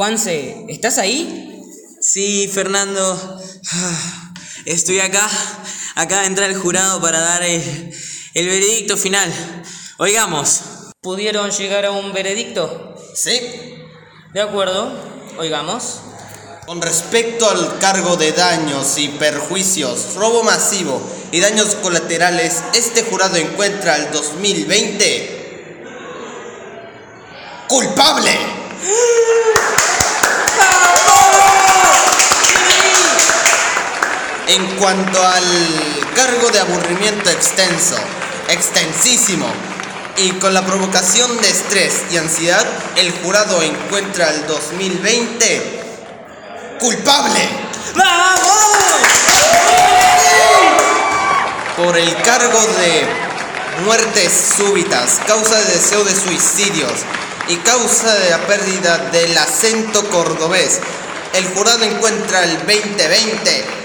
Juanse, ¿estás ahí? Sí, Fernando. Ah, estoy acá. Acá entra el jurado para dar el, el veredicto final. Oigamos. ¿Pudieron llegar a un veredicto? Sí. De acuerdo, oigamos. Con respecto al cargo de daños y perjuicios, robo masivo y daños colaterales, este jurado encuentra al 2020 culpable. En cuanto al cargo de aburrimiento extenso, extensísimo, y con la provocación de estrés y ansiedad, el jurado encuentra al 2020 culpable. Por el cargo de muertes súbitas, causa de deseo de suicidios y causa de la pérdida del acento cordobés, el jurado encuentra el 2020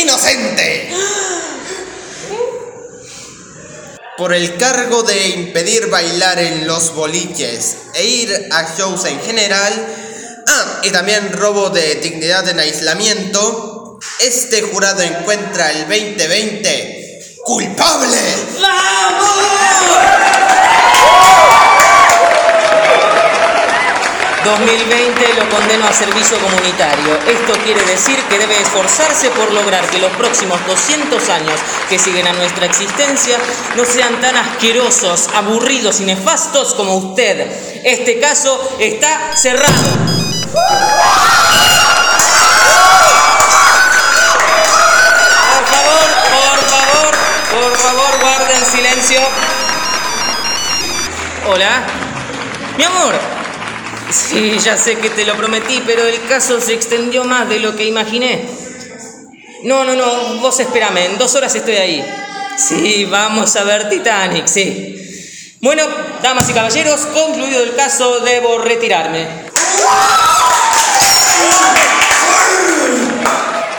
inocente. Por el cargo de impedir bailar en los boliches e ir a shows en general, ah, y también robo de dignidad en aislamiento, este jurado encuentra el 2020 culpable. 2020 lo condeno a servicio comunitario. Esto quiere decir que debe esforzarse por lograr que los próximos 200 años que siguen a nuestra existencia no sean tan asquerosos, aburridos y nefastos como usted. Este caso está cerrado. Por favor, por favor, por favor, guarden silencio. Hola. Mi amor. Sí, ya sé que te lo prometí, pero el caso se extendió más de lo que imaginé. No, no, no, vos espérame, en dos horas estoy ahí. Sí, vamos a ver Titanic, sí. Bueno, damas y caballeros, concluido el caso, debo retirarme.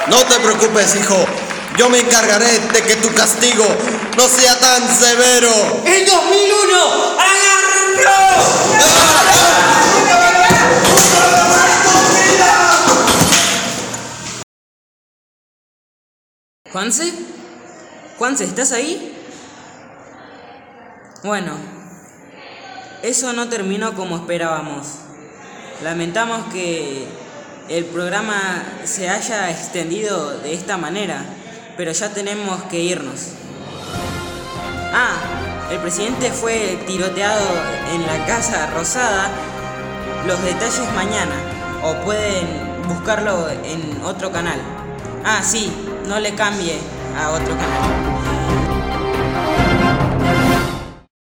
No te preocupes, hijo. Yo me encargaré de que tu castigo no sea tan severo. ¡El 2001! ¿Juanse? ¿Juanse, estás ahí? Bueno, eso no terminó como esperábamos. Lamentamos que el programa se haya extendido de esta manera, pero ya tenemos que irnos. Ah, el presidente fue tiroteado en la Casa Rosada. Los detalles mañana, o pueden buscarlo en otro canal. Ah, sí, no le cambie a otro canal.